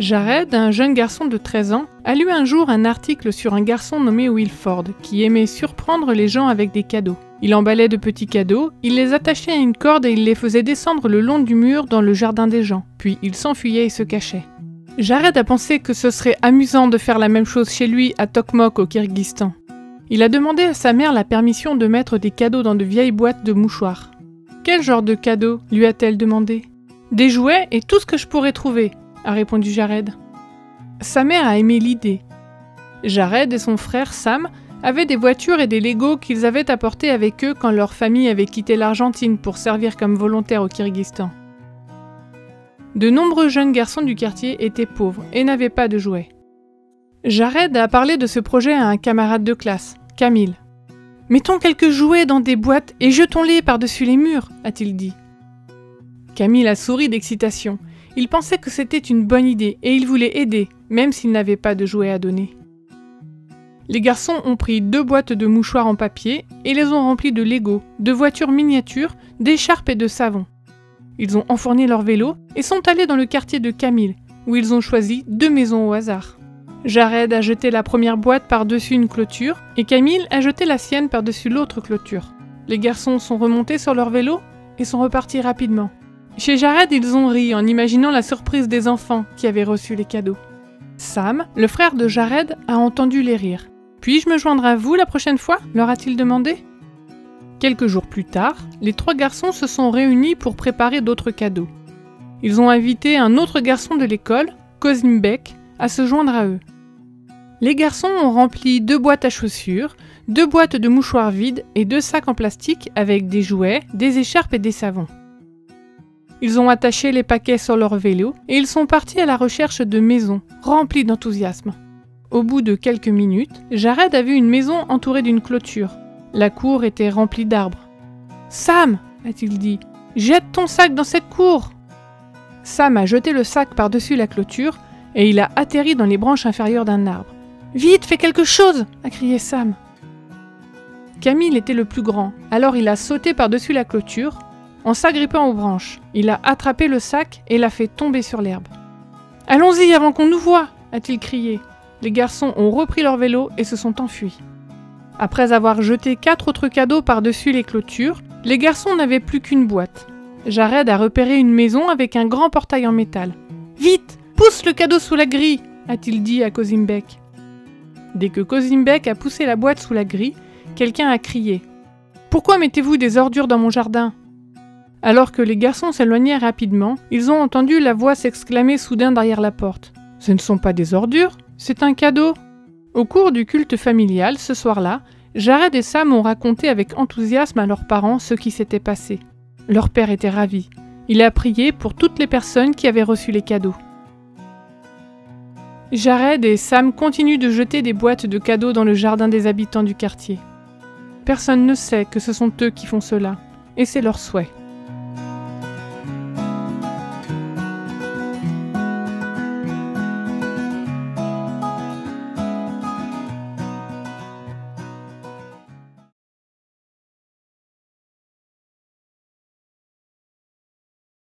Jared, un jeune garçon de 13 ans, a lu un jour un article sur un garçon nommé Wilford qui aimait surprendre les gens avec des cadeaux. Il emballait de petits cadeaux, il les attachait à une corde et il les faisait descendre le long du mur dans le jardin des gens, puis il s'enfuyait et se cachait. Jared a pensé que ce serait amusant de faire la même chose chez lui à Tokmok au Kyrgyzstan. Il a demandé à sa mère la permission de mettre des cadeaux dans de vieilles boîtes de mouchoirs. Quel genre de cadeaux? lui a-t-elle demandé Des jouets et tout ce que je pourrais trouver, a répondu Jared. Sa mère a aimé l'idée. Jared et son frère Sam avaient des voitures et des Legos qu'ils avaient apportés avec eux quand leur famille avait quitté l'Argentine pour servir comme volontaire au Kyrgyzstan. De nombreux jeunes garçons du quartier étaient pauvres et n'avaient pas de jouets. Jared a parlé de ce projet à un camarade de classe, Camille. Mettons quelques jouets dans des boîtes et jetons-les par-dessus les murs, a-t-il dit. Camille a souri d'excitation. Il pensait que c'était une bonne idée et il voulait aider, même s'il n'avait pas de jouets à donner. Les garçons ont pris deux boîtes de mouchoirs en papier et les ont remplies de Lego, de voitures miniatures, d'écharpes et de savon. Ils ont enfourné leur vélo et sont allés dans le quartier de Camille, où ils ont choisi deux maisons au hasard. Jared a jeté la première boîte par-dessus une clôture et Camille a jeté la sienne par-dessus l'autre clôture. Les garçons sont remontés sur leur vélo et sont repartis rapidement. Chez Jared, ils ont ri en imaginant la surprise des enfants qui avaient reçu les cadeaux. Sam, le frère de Jared, a entendu les rires. Puis-je me joindre à vous la prochaine fois leur a-t-il demandé? Quelques jours plus tard, les trois garçons se sont réunis pour préparer d'autres cadeaux. Ils ont invité un autre garçon de l'école, Kozimbek, à se joindre à eux. Les garçons ont rempli deux boîtes à chaussures, deux boîtes de mouchoirs vides et deux sacs en plastique avec des jouets, des écharpes et des savons. Ils ont attaché les paquets sur leur vélo et ils sont partis à la recherche de maisons, remplies d'enthousiasme. Au bout de quelques minutes, Jared a vu une maison entourée d'une clôture. La cour était remplie d'arbres. Sam, a-t-il dit, jette ton sac dans cette cour. Sam a jeté le sac par-dessus la clôture et il a atterri dans les branches inférieures d'un arbre. Vite, fais quelque chose a crié Sam. Camille était le plus grand, alors il a sauté par-dessus la clôture. En s'agrippant aux branches, il a attrapé le sac et l'a fait tomber sur l'herbe. Allons-y avant qu'on nous voie a-t-il crié. Les garçons ont repris leur vélo et se sont enfuis. Après avoir jeté quatre autres cadeaux par-dessus les clôtures, les garçons n'avaient plus qu'une boîte. Jared a repéré une maison avec un grand portail en métal. Vite Pousse le cadeau sous la grille a-t-il dit à Kozimbek. Dès que Kozimbek a poussé la boîte sous la grille, quelqu'un a crié Pourquoi mettez-vous des ordures dans mon jardin? Alors que les garçons s'éloignaient rapidement, ils ont entendu la voix s'exclamer soudain derrière la porte. Ce ne sont pas des ordures, c'est un cadeau. Au cours du culte familial, ce soir-là, Jared et Sam ont raconté avec enthousiasme à leurs parents ce qui s'était passé. Leur père était ravi. Il a prié pour toutes les personnes qui avaient reçu les cadeaux. Jared et Sam continuent de jeter des boîtes de cadeaux dans le jardin des habitants du quartier. Personne ne sait que ce sont eux qui font cela, et c'est leur souhait.